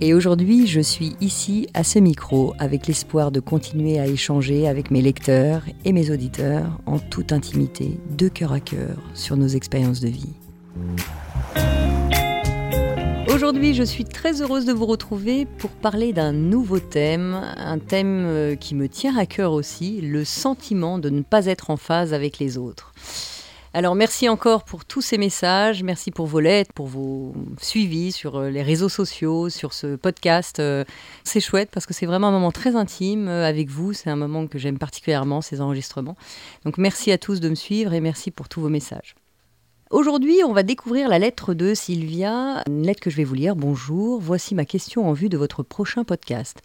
Et aujourd'hui, je suis ici à ce micro avec l'espoir de continuer à échanger avec mes lecteurs et mes auditeurs en toute intimité, de cœur à cœur, sur nos expériences de vie. Aujourd'hui, je suis très heureuse de vous retrouver pour parler d'un nouveau thème, un thème euh, qui me tient à cœur aussi, le sentiment de ne pas être en phase avec les autres. Alors merci encore pour tous ces messages, merci pour vos lettres, pour vos suivis sur euh, les réseaux sociaux, sur ce podcast. Euh, c'est chouette parce que c'est vraiment un moment très intime euh, avec vous, c'est un moment que j'aime particulièrement, ces enregistrements. Donc merci à tous de me suivre et merci pour tous vos messages. Aujourd'hui, on va découvrir la lettre de Sylvia, une lettre que je vais vous lire. Bonjour, voici ma question en vue de votre prochain podcast.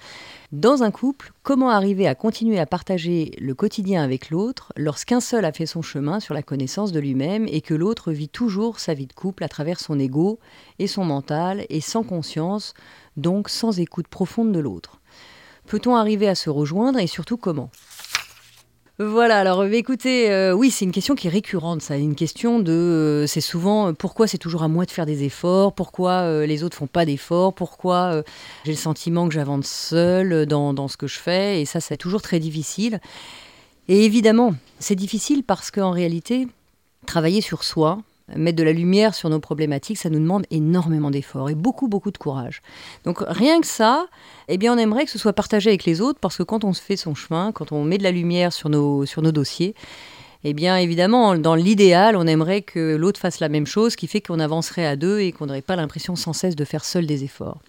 Dans un couple, comment arriver à continuer à partager le quotidien avec l'autre lorsqu'un seul a fait son chemin sur la connaissance de lui-même et que l'autre vit toujours sa vie de couple à travers son ego et son mental et sans conscience, donc sans écoute profonde de l'autre? Peut-on arriver à se rejoindre et surtout comment? Voilà, alors euh, écoutez, euh, oui, c'est une question qui est récurrente, ça. Une question de. Euh, c'est souvent pourquoi c'est toujours à moi de faire des efforts, pourquoi les autres font pas d'efforts, pourquoi j'ai le sentiment que j'avance seule dans, dans, ce que je fais, et ça, c'est toujours très difficile. Et évidemment, c'est difficile parce qu'en réalité, travailler sur soi, mettre de la lumière sur nos problématiques, ça nous demande énormément d'efforts et beaucoup, beaucoup de courage. Donc rien que ça, eh bien, on aimerait que ce soit partagé avec les autres parce que quand on se fait son chemin, quand on met de la lumière sur nos, sur nos dossiers, eh bien, évidemment, dans l'idéal, on aimerait que l'autre fasse la même chose, ce qui fait qu'on avancerait à deux et qu'on n'aurait pas l'impression sans cesse de faire seul des efforts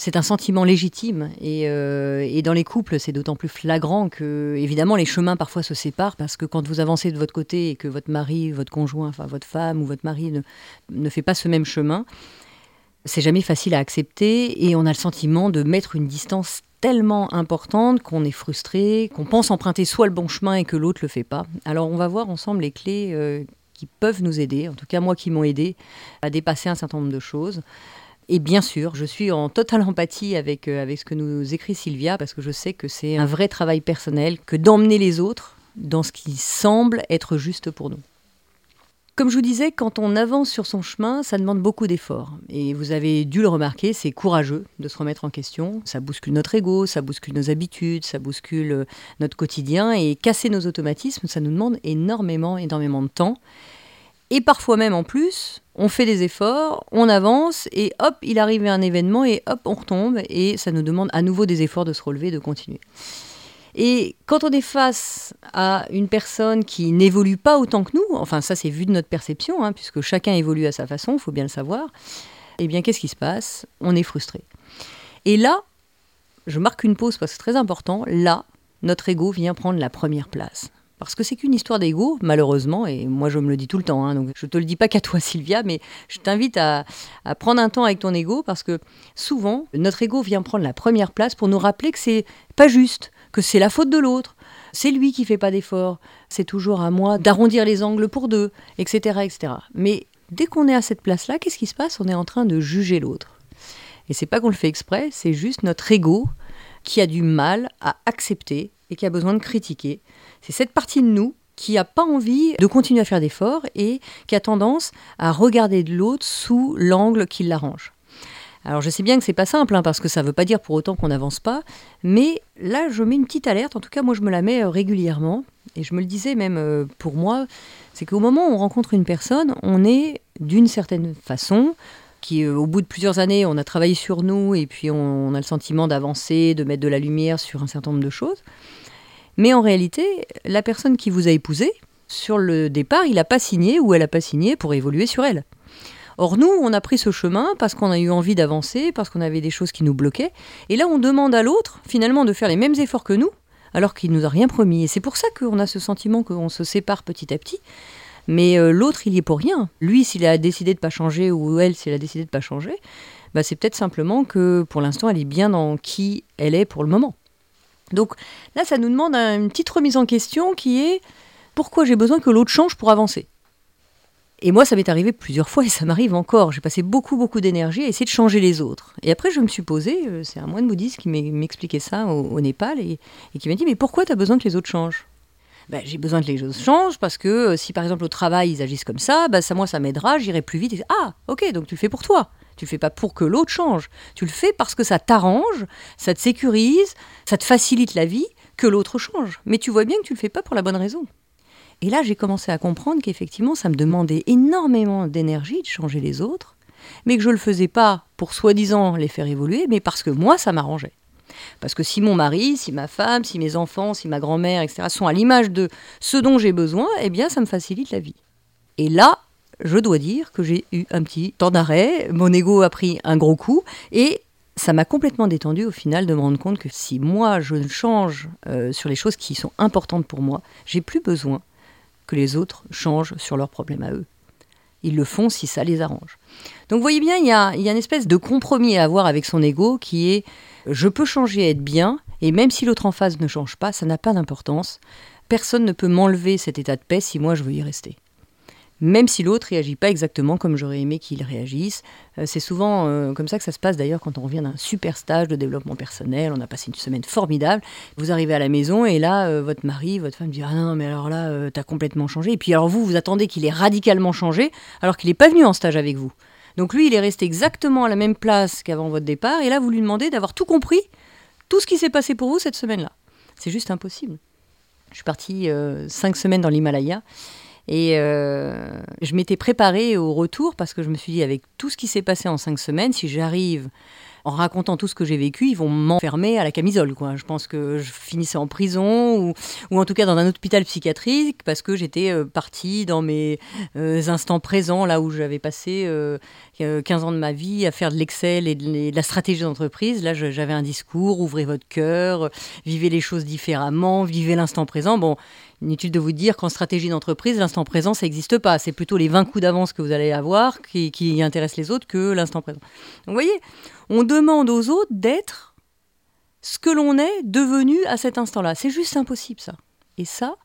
c'est un sentiment légitime. Euh, et, dans les couples, c'est d'autant plus flagrant que, évidemment, les chemins parfois se séparent parce que quand vous avancez de votre côté et que votre mari, votre conjoint, enfin votre femme ou votre mari ne, fait pas ce même chemin, c'est jamais facile à accepter et on a le sentiment de mettre une distance tellement importante qu'on est frustré, qu'on pense emprunter soit le bon chemin et que l'autre le fait pas. Alors on va voir ensemble les clés euh, qui peuvent nous aider, en tout cas moi qui m'ont aidé à dépasser un certain nombre de choses. Et bien sûr, je suis en totale empathie avec, euh, avec ce que nous écrit Sylvia, parce que je sais que c'est un vrai travail personnel que d'emmener les autres dans ce qui semble être juste pour nous. Comme je vous disais, quand on avance sur son chemin, ça demande beaucoup d'efforts. Et vous avez dû le remarquer, c'est courageux de se remettre en question. Ça bouscule notre ego, ça bouscule nos habitudes, ça bouscule euh, notre quotidien. Et casser nos automatismes, ça nous demande énormément, énormément de temps. Et parfois même en plus, on fait des efforts, on avance et hop, il arrive un événement et hop, on retombe et ça nous demande à nouveau des efforts de se relever, de continuer. Et quand on est face à une personne qui n'évolue pas autant que nous, enfin ça c'est vu de notre perception, hein, puisque chacun évolue à sa façon, il faut bien le savoir, eh bien qu'est-ce qui se passe? On est frustré. Et là, je marque une pause parce que c'est très important, là, notre ego vient prendre la première place. Parce que c'est qu'une histoire d'ego, malheureusement, et moi je me le dis tout le temps, hein, donc je te le dis pas qu'à toi Sylvia, mais je t'invite à, prendre un temps avec ton ego, parce que souvent, notre ego vient prendre la première place pour nous rappeler que c'est pas juste, que c'est la faute de l'autre, c'est lui qui fait pas d'efforts, c'est toujours à moi d'arrondir les angles pour deux, etc. etc. Mais dès qu'on est à cette place-là, qu'est-ce qui se passe? On est en train de juger l'autre. Et c'est pas qu'on le fait exprès, c'est juste notre ego qui a du mal à accepter et qui a besoin de critiquer c'est cette partie de nous qui n'a pas envie de continuer à faire d'efforts et qui a tendance à regarder de l'autre sous l'angle qui l'arrange. Alors je sais bien que c'est pas simple, hein, parce que ça ne veut pas dire pour autant qu'on n'avance pas, mais là je mets une petite alerte, en tout cas moi je me la mets euh, régulièrement, et je me le disais même euh, pour moi, c'est qu'au moment où on rencontre une personne, on est d'une certaine façon, qui euh, au bout de plusieurs années, on a travaillé sur nous, et puis on a le sentiment d'avancer, de mettre de la lumière sur un certain nombre de choses. Mais en réalité, la personne qui vous a épousé, sur le départ, il n'a pas signé ou elle n'a pas signé pour évoluer sur elle. Or nous, on a pris ce chemin parce qu'on a eu envie d'avancer, parce qu'on avait des choses qui nous bloquaient. Et là, on demande à l'autre, finalement, de faire les mêmes efforts que nous, alors qu'il nous a rien promis. Et c'est pour ça qu'on a ce sentiment qu'on se sépare petit à petit. Mais euh, l'autre, il y est pour rien. Lui, s'il a décidé de pas changer, ou elle, s'il a décidé de pas changer, bah, c'est peut-être simplement que pour l'instant, elle est bien dans qui elle est pour le moment. Donc là, ça nous demande une petite remise en question qui est pourquoi j'ai besoin que l'autre change pour avancer? Et moi, ça m'est arrivé plusieurs fois et ça m'arrive encore. J'ai passé beaucoup, beaucoup d'énergie à essayer de changer les autres. Et après, je me suis posé, euh, c'est un moine bouddhiste qui m'expliquait ça au, Népal et, qui m'a dit Mais pourquoi tu as besoin que les autres changent? Ben, J'ai besoin que les autres changent parce que euh, si par exemple au travail ils agissent comme ça, ben, ça moi ça m'aidera, j'irai plus vite. ah, ok, donc tu le fais pour toi. Tu le fais pas pour que l'autre change. Tu le fais parce que ça t'arrange, ça te sécurise, ça te facilite la vie que l'autre change. Mais tu vois bien que tu le fais pas pour la bonne raison. Et là, j'ai commencé à comprendre qu'effectivement, ça me demandait énormément d'énergie de changer les autres, mais que je le faisais pas pour soi-disant les faire évoluer, mais parce que moi, ça m'arrangeait. Parce que si mon mari, si ma femme, si mes enfants, si ma grand-mère, etc., sont à l'image de ce dont j'ai besoin, eh bien, ça me facilite la vie. Et là, je dois dire que j'ai eu un petit temps d'arrêt, mon ego a pris un gros coup et ça m'a complètement détendu au final de me rendre compte que si moi je change euh, sur les choses qui sont importantes pour moi, j'ai plus besoin que les autres changent sur leurs problèmes à eux. Ils le font si ça les arrange. Donc vous voyez bien, il y a, il y a une espèce de compromis à avoir avec son ego qui est je peux changer et être bien, et même si l'autre en face ne change pas, ça n'a pas d'importance. Personne ne peut m'enlever cet état de paix si moi je veux y rester même si l'autre réagit pas exactement comme j'aurais aimé qu'il réagisse. Euh, c'est souvent euh, comme ça que ça se passe d'ailleurs quand on revient d'un super stage de développement personnel, on a passé une semaine formidable, vous arrivez à la maison et là, euh, votre mari, votre femme dit Ah non, mais alors là, tu as complètement changé. Et puis alors vous, vous attendez qu'il ait radicalement changé alors qu'il n'est pas venu en stage avec vous. Donc lui, il est resté exactement à la même place qu'avant votre départ et là, vous lui demandez d'avoir tout compris, tout ce qui s'est passé pour vous cette semaine-là. C'est juste impossible. Je suis partie cinq semaines dans l'Himalaya et euh, je m'étais préparée au retour parce que je me suis dit, avec tout ce qui s'est passé en cinq semaines, si j'arrive en racontant tout ce que j'ai vécu, ils vont m'enfermer à la camisole. Quoi. Je pense que je finissais en prison ou, ou en tout cas dans un hôpital psychiatrique parce que j'étais euh, partie dans mes euh, instants présents, là où j'avais passé 15 ans de ma vie à faire de l'Excel et de, la stratégie d'entreprise. Là, j'avais un discours, ouvrez votre cœur, vivez les choses différemment, vivez l'instant présent. Bon, Inutile de vous dire qu'en stratégie d'entreprise, l'instant présent, ça n'existe pas. C'est plutôt les 20 coups d'avance que vous allez avoir qui, intéressent les autres que l'instant présent. Vous voyez, on demande aux autres d'être ce que l'on est devenu à cet instant-là. C'est juste impossible, ça. Et ça,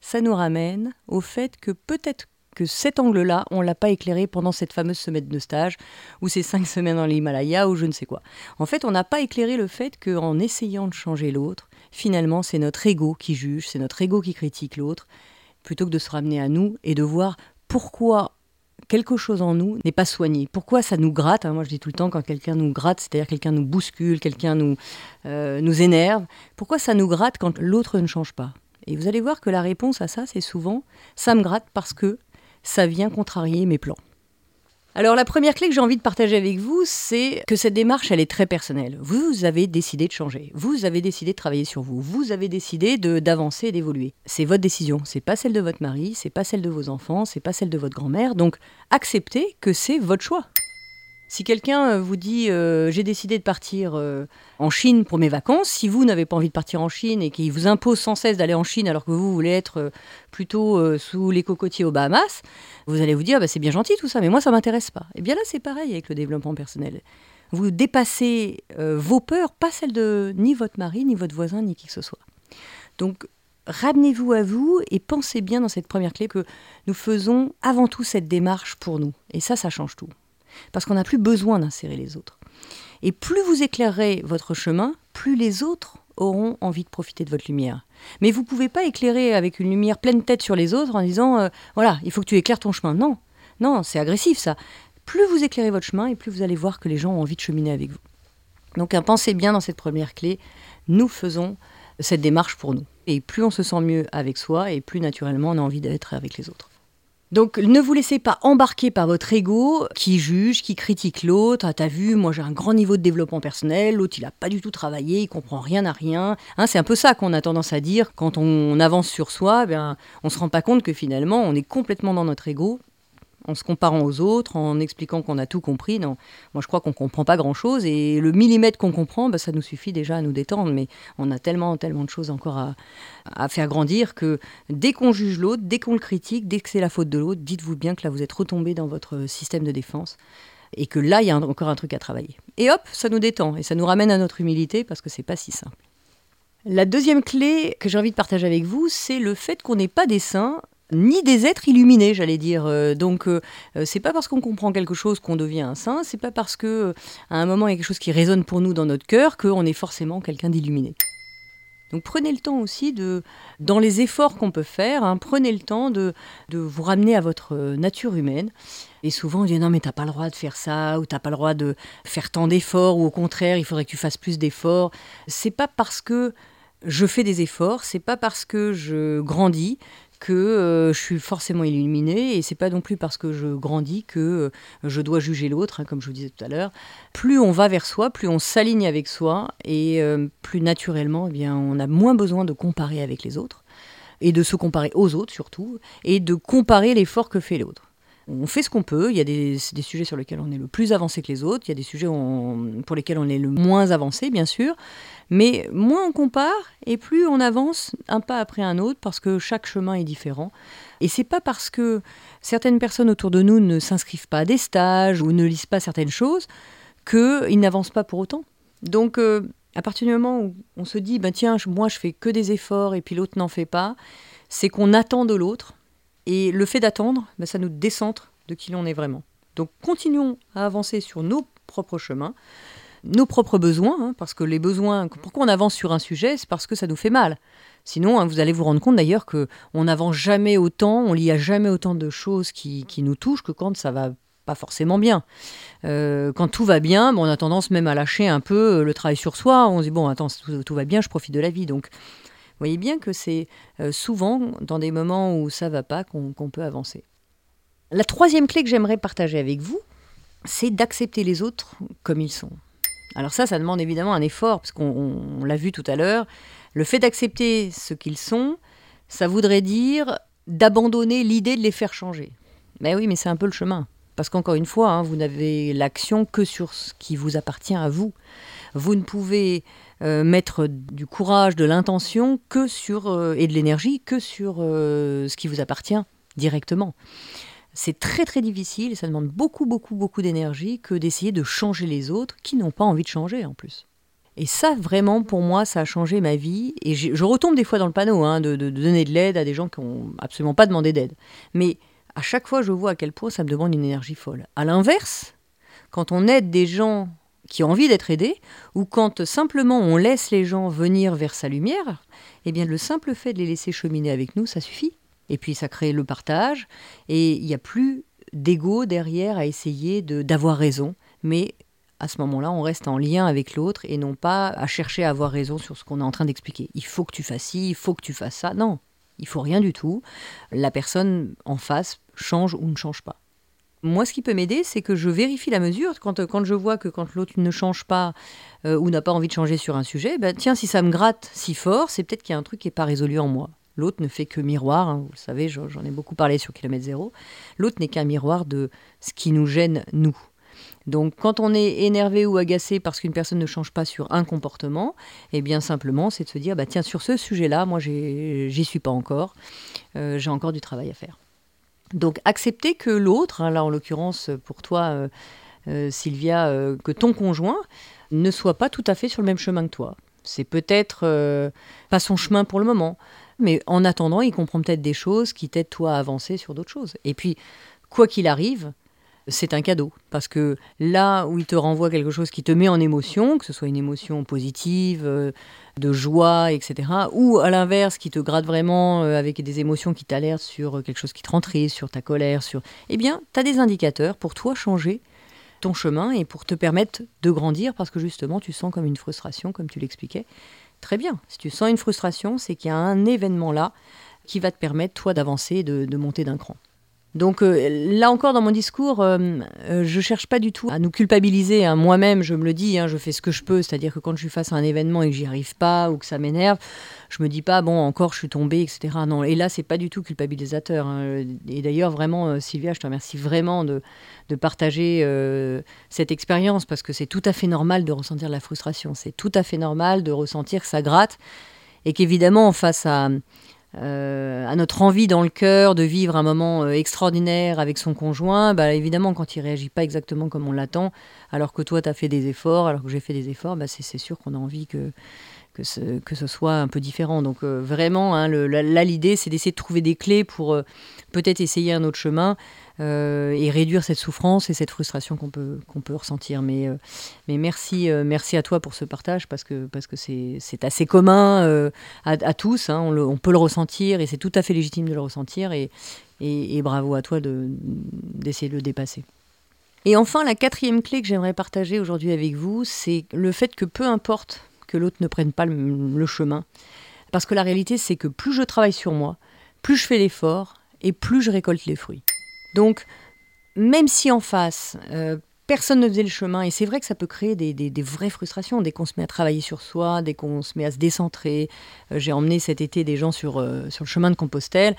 ça nous ramène au fait que peut-être que cet angle-là, on l'a pas éclairé pendant cette fameuse semaine de stage, ou ces cinq semaines dans l'Himalaya, ou je ne sais quoi. En fait, on n'a pas éclairé le fait qu'en essayant de changer l'autre, finalement, c'est notre ego qui juge, c'est notre ego qui critique l'autre, plutôt que de se ramener à nous et de voir pourquoi quelque chose en nous n'est pas soigné. Pourquoi ça nous gratte hein, Moi, je dis tout le temps, quand quelqu'un nous gratte, c'est-à-dire quelqu'un nous bouscule, quelqu'un nous, euh, nous énerve, pourquoi ça nous gratte quand l'autre ne change pas? Et vous allez voir que la réponse à ça, c'est souvent, ça me gratte parce que ça vient contrarier mes plans. Alors la première clé que j'ai envie de partager avec vous, c'est que cette démarche, elle est très personnelle. Vous avez décidé de changer, vous avez décidé de travailler sur vous, vous avez décidé d'avancer et d'évoluer. C'est votre décision, c'est pas celle de votre mari, c'est pas celle de vos enfants, c'est pas celle de votre grand-mère. Donc acceptez que c'est votre choix. Si quelqu'un euh, vous dit euh, j'ai décidé de partir euh, en Chine pour mes vacances, si vous n'avez pas envie de partir en Chine et qu'il vous impose sans cesse d'aller en Chine alors que vous voulez être plutôt sous les cocotiers aux Bahamas, vous allez vous dire bah, c'est bien gentil tout ça, mais moi ça m'intéresse pas. Et eh bien là c'est pareil avec le développement personnel. Vous dépassez vos peurs, pas celles de ni votre mari, ni votre voisin, ni qui que ce soit. Donc ramenez-vous à vous et pensez bien dans cette première clé que nous faisons avant tout cette démarche pour nous. Et ça, ça change tout parce qu'on n'a plus besoin d'insérer les autres. Et plus vous éclairerez votre chemin, plus les autres auront envie de profiter de votre lumière. Mais vous ne pouvez pas éclairer avec une lumière pleine tête sur les autres en disant euh, voilà, il faut que tu éclaires ton chemin. Non, non, c'est agressif ça. Plus vous éclairez votre chemin et plus vous allez voir que les gens ont envie de cheminer avec vous. Donc pensez bien dans cette première clé, nous faisons cette démarche pour nous. Et plus on se sent mieux avec soi et plus naturellement on a envie d'être avec les autres. Donc ne vous laissez pas embarquer par votre ego qui juge, qui critique l'autre. Ah, t'as vu, moi j'ai un grand niveau de développement personnel, l'autre il a pas du tout travaillé, il comprend rien à rien. Hein, c'est un peu ça qu'on a tendance à dire quand on avance sur soi. Eh bien, on se rend pas compte que finalement on est complètement dans notre ego en se comparant aux autres, en expliquant qu'on a tout compris. Non, moi je crois qu'on comprend pas grand-chose et le millimètre qu'on comprend, bah, ça nous suffit déjà à nous détendre. Mais on a tellement, tellement de choses encore à, à faire grandir que dès qu'on juge l'autre, dès qu'on le critique, dès que c'est la faute de l'autre, dites-vous bien que là vous êtes retombé dans votre système de défense et que là il y a encore un truc à travailler. Et hop, ça nous détend et ça nous ramène à notre humilité parce que c'est pas si simple. La deuxième clé que j'ai envie de partager avec vous, c'est le fait qu'on n'est pas des saints ni des êtres illuminés, j'allais dire. Euh, donc, euh, euh, c'est pas parce qu'on comprend quelque chose qu'on devient un saint, c'est pas parce que à un moment il y a quelque chose qui résonne pour nous dans notre cœur qu'on est forcément quelqu'un d'illuminé. Donc prenez le temps aussi de, dans les efforts qu'on peut faire, hein, prenez le temps de, de, vous ramener à votre nature humaine. Et souvent on dit non mais t'as pas le droit de faire ça, ou t'as pas le droit de faire tant d'efforts, ou au contraire il faudrait que tu fasses plus d'efforts. C'est pas parce que je fais des efforts, c'est pas parce que je grandis que euh, je suis forcément illuminée et c'est pas non plus parce que je grandis que euh, je dois juger l'autre, hein, comme je vous disais tout à l'heure. Plus on va vers soi, plus on s'aligne avec soi et euh, plus naturellement, eh bien, on a moins besoin de comparer avec les autres et de se comparer aux autres surtout et de comparer l'effort que fait l'autre. On fait ce qu'on peut. Il y a des, sujets sur lesquels on est le plus avancé que les autres. Il y a des sujets pour lesquels on est le moins avancé, bien sûr. Mais moins on compare et plus on avance un pas après un autre parce que chaque chemin est différent. Et c'est pas parce que certaines personnes autour de nous ne s'inscrivent pas à des stages ou ne lisent pas certaines choses qu'ils n'avancent pas pour autant. Donc euh, à partir du moment où on se dit ben tiens moi je fais que des efforts et puis l'autre n'en fait pas, c'est qu'on attend de l'autre et le fait d'attendre, ben, ça nous décentre de qui l'on est vraiment. Donc continuons à avancer sur nos propres chemins nos propres besoins, hein, parce que les besoins, pourquoi on avance sur un sujet, c'est parce que ça nous fait mal. Sinon, hein, vous allez vous rendre compte d'ailleurs que on n'avance jamais autant, on lit à jamais autant de choses qui, nous touchent que quand ça va pas forcément bien. Euh, quand tout va bien, on a tendance même à lâcher un peu le travail sur soi. On se dit bon, attends, tout, va bien, je profite de la vie. Donc, voyez bien que c'est euh, souvent dans des moments où ça va pas qu'on peut avancer. La troisième clé que j'aimerais partager avec vous, c'est d'accepter les autres comme ils sont. Alors ça, ça demande évidemment un effort, parce qu'on l'a vu tout à l'heure. Le fait d'accepter ce qu'ils sont, ça voudrait dire d'abandonner l'idée de les faire changer. Mais oui, mais c'est un peu le chemin. Parce qu'encore une fois, hein, vous n'avez l'action que sur ce qui vous appartient à vous. Vous ne pouvez euh, mettre du courage, de l'intention que sur euh, et de l'énergie que sur euh, ce qui vous appartient directement. C'est très très difficile et ça demande beaucoup beaucoup beaucoup d'énergie que d'essayer de changer les autres qui n'ont pas envie de changer en plus. Et ça, vraiment, pour moi, ça a changé ma vie. Et je retombe des fois dans le panneau hein, de, donner de l'aide à des gens qui n'ont absolument pas demandé d'aide. Mais à chaque fois, je vois à quel point ça me demande une énergie folle. À l'inverse, quand on aide des gens qui ont envie d'être aidés, ou quand simplement on laisse les gens venir vers sa lumière, eh bien le simple fait de les laisser cheminer avec nous, ça suffit. Et puis ça crée le partage. Et il n'y a plus d'ego derrière à essayer d'avoir raison. Mais à ce moment-là, on reste en lien avec l'autre et non pas à chercher à avoir raison sur ce qu'on est en train d'expliquer. Il faut que tu fasses ci, il faut que tu fasses ça. Non, il faut rien du tout. La personne en face change ou ne change pas. Moi, ce qui peut m'aider, c'est que je vérifie la mesure. Quand, quand je vois que quand l'autre ne change pas euh, ou n'a pas envie de changer sur un sujet, ben, tiens, si ça me gratte si fort, c'est peut-être qu'il y a un truc qui n'est pas résolu en moi. L'autre ne fait que miroir, hein, vous le savez, j'en ai beaucoup parlé sur Kilomètre Zéro. L'autre n'est qu'un miroir de ce qui nous gêne, nous. Donc quand on est énervé ou agacé parce qu'une personne ne change pas sur un comportement, eh bien simplement c'est de se dire, bah, tiens, sur ce sujet-là, moi j'y suis pas encore, euh, j'ai encore du travail à faire. Donc accepter que l'autre, hein, là en l'occurrence pour toi euh, euh, Sylvia, que ton conjoint ne soit pas tout à fait sur le même chemin que toi. C'est peut-être pas son chemin pour le moment mais en attendant, il comprend peut-être des choses qui t'aident toi à avancer sur d'autres choses. Et puis, quoi qu'il arrive, c'est un cadeau. Parce que là où il te renvoie quelque chose qui te met en émotion, que ce soit une émotion positive, euh, de joie, etc., ou à l'inverse, qui te gratte vraiment euh, avec des émotions qui t'alertent sur quelque chose qui te rend triste, sur ta colère, sur... Eh bien, tu as des indicateurs pour toi changer ton chemin et pour te permettre de grandir parce que justement, tu sens comme une frustration, comme tu l'expliquais. Très bien. Si tu sens une frustration, c'est qu'il y a un événement là qui va te permettre, toi, d'avancer et de, monter d'un cran. Donc euh, là encore dans mon discours, je euh, euh, je cherche pas du tout à nous culpabiliser. Hein. Moi-même, je me le dis, hein, je fais ce que je peux. C'est-à-dire que quand je suis face à un événement et que j'y arrive pas ou que ça m'énerve, je me dis pas bon encore je suis tombée, etc. Non. Et là c'est pas du tout culpabilisateur. Hein. Et d'ailleurs vraiment Sylvia, je te remercie vraiment de, de partager cette expérience parce que c'est tout à fait normal de ressentir la frustration. C'est tout à fait normal de ressentir que ça gratte et qu'évidemment face à euh, à notre envie dans le cœur de vivre un moment euh, extraordinaire avec son conjoint, bah, évidemment, quand il réagit pas exactement comme on l'attend, alors que toi, tu as fait des efforts, alors que j'ai fait des efforts, bah, c'est sûr qu'on a envie que, que, ce, que ce soit un peu différent. Donc euh, vraiment, hein, là, l'idée, c'est d'essayer de trouver des clés pour peut-être essayer un autre chemin. Euh, et réduire cette souffrance et cette frustration qu'on peut, peut ressentir. Mais, euh, mais merci, euh, merci à toi pour ce partage parce que parce que c'est, assez commun à, tous. Hein. on, peut le ressentir et c'est tout à fait légitime de le ressentir. Et, et, bravo à toi de, d'essayer de le dépasser. Et enfin, la quatrième clé que j'aimerais partager aujourd'hui avec vous, c'est le fait que peu importe que l'autre ne prenne pas le chemin, parce que la réalité, c'est que plus je travaille sur moi, plus je fais l'effort et plus je récolte les fruits. Donc, même si en face, euh, personne ne faisait le chemin, et c'est vrai que ça peut créer des, vraies frustrations dès qu'on se met à travailler sur soi, dès qu'on se met à se décentrer. Euh, j'ai emmené cet été des gens sur, euh, sur le chemin de Compostelle,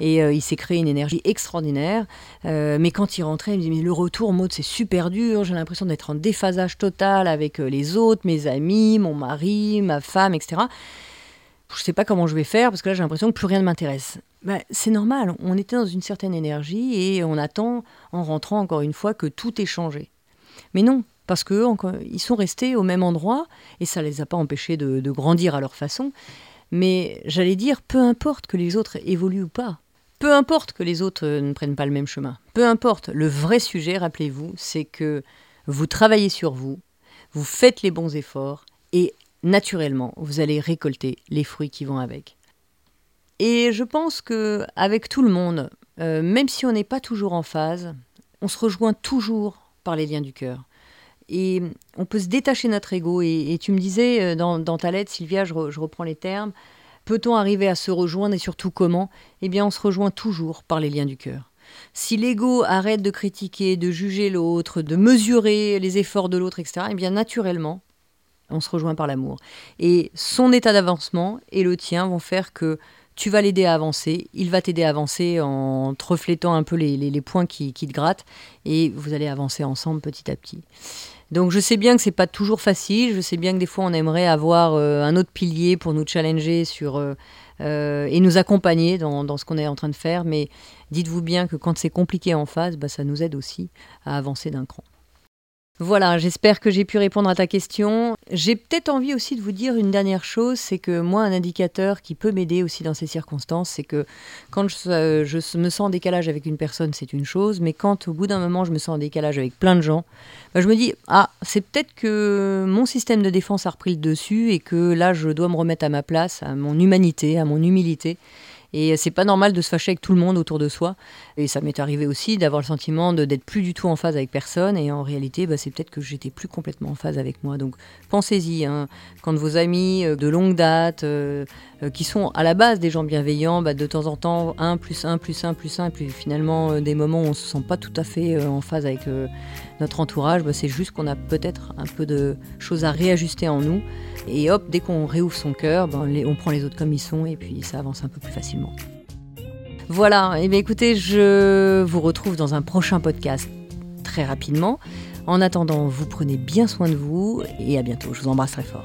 et il s'est créé une énergie extraordinaire. mais quand ils rentraient, ils me disaient, mais le retour, mode, c'est super dur, j'ai l'impression d'être en déphasage total avec les autres, mes amis, mon mari, ma femme, etc je ne sais pas comment je vais faire parce que là j'ai l'impression que plus rien ne m'intéresse. Ben, c'est normal, on était dans une certaine énergie et on attend en rentrant encore une fois que tout ait changé. Mais non, parce qu'eux, ils sont restés au même endroit et ça ne les a pas empêchés de, de grandir à leur façon. Mais j'allais dire, peu importe que les autres évoluent ou pas, peu importe que les autres ne prennent pas le même chemin, peu importe, le vrai sujet, rappelez-vous, c'est que vous travaillez sur vous, vous faites les bons efforts et naturellement, vous allez récolter les fruits qui vont avec. Et je pense que avec tout le monde, euh, même si on n'est pas toujours en phase, on se rejoint toujours par les liens du cœur. Et on peut se détacher notre ego. Et, tu me disais euh, dans, ta lettre, Sylvia, je, reprends les termes, peut-on arriver à se rejoindre et surtout comment? Eh bien, on se rejoint toujours par les liens du cœur. Si l'ego arrête de critiquer, de juger l'autre, de mesurer les efforts de l'autre, etc., eh bien, naturellement, on se rejoint par l'amour. Et son état d'avancement et le tien vont faire que tu vas l'aider à avancer, il va t'aider à avancer en te reflétant un peu les, points qui, te grattent, et vous allez avancer ensemble petit à petit. Donc je sais bien que c'est pas toujours facile, je sais bien que des fois on aimerait avoir euh, un autre pilier pour nous challenger sur euh, euh, et nous accompagner dans, ce qu'on est en train de faire, mais dites-vous bien que quand c'est compliqué en face, bah, ça nous aide aussi à avancer d'un cran. Voilà, j'espère que j'ai pu répondre à ta question. J'ai peut-être envie aussi de vous dire une dernière chose, c'est que moi, un indicateur qui peut m'aider aussi dans ces circonstances, c'est que quand je, euh, me sens en décalage avec une personne, c'est une chose, mais quand au bout d'un moment, je me sens en décalage avec plein de gens, bah, je me dis, ah, c'est peut-être que mon système de défense a repris le dessus et que là, je dois me remettre à ma place, à mon humanité, à mon humilité. Et c'est pas normal de se fâcher avec tout le monde autour de soi. Et ça m'est arrivé aussi d'avoir le sentiment d'être plus du tout en phase avec personne. Et en réalité, bah, c'est peut-être que j'étais plus complètement en phase avec moi. Donc pensez-y. Hein. Quand vos amis euh, de longue date, euh, euh, qui sont à la base des gens bienveillants, bah, de temps en temps, 1 plus 1 plus 1 plus 1, et puis finalement des moments où on se sent pas tout à fait en phase avec notre entourage, bah, c'est juste qu'on a peut-être un peu de choses à réajuster en nous. Et hop, dès qu'on réouvre son cœur, ben, on prend les autres comme ils sont et puis ça avance un peu plus facilement. Voilà, et eh bien écoutez, je vous retrouve dans un prochain podcast très rapidement. En attendant, vous prenez bien soin de vous et à bientôt. Je vous embrasse très fort.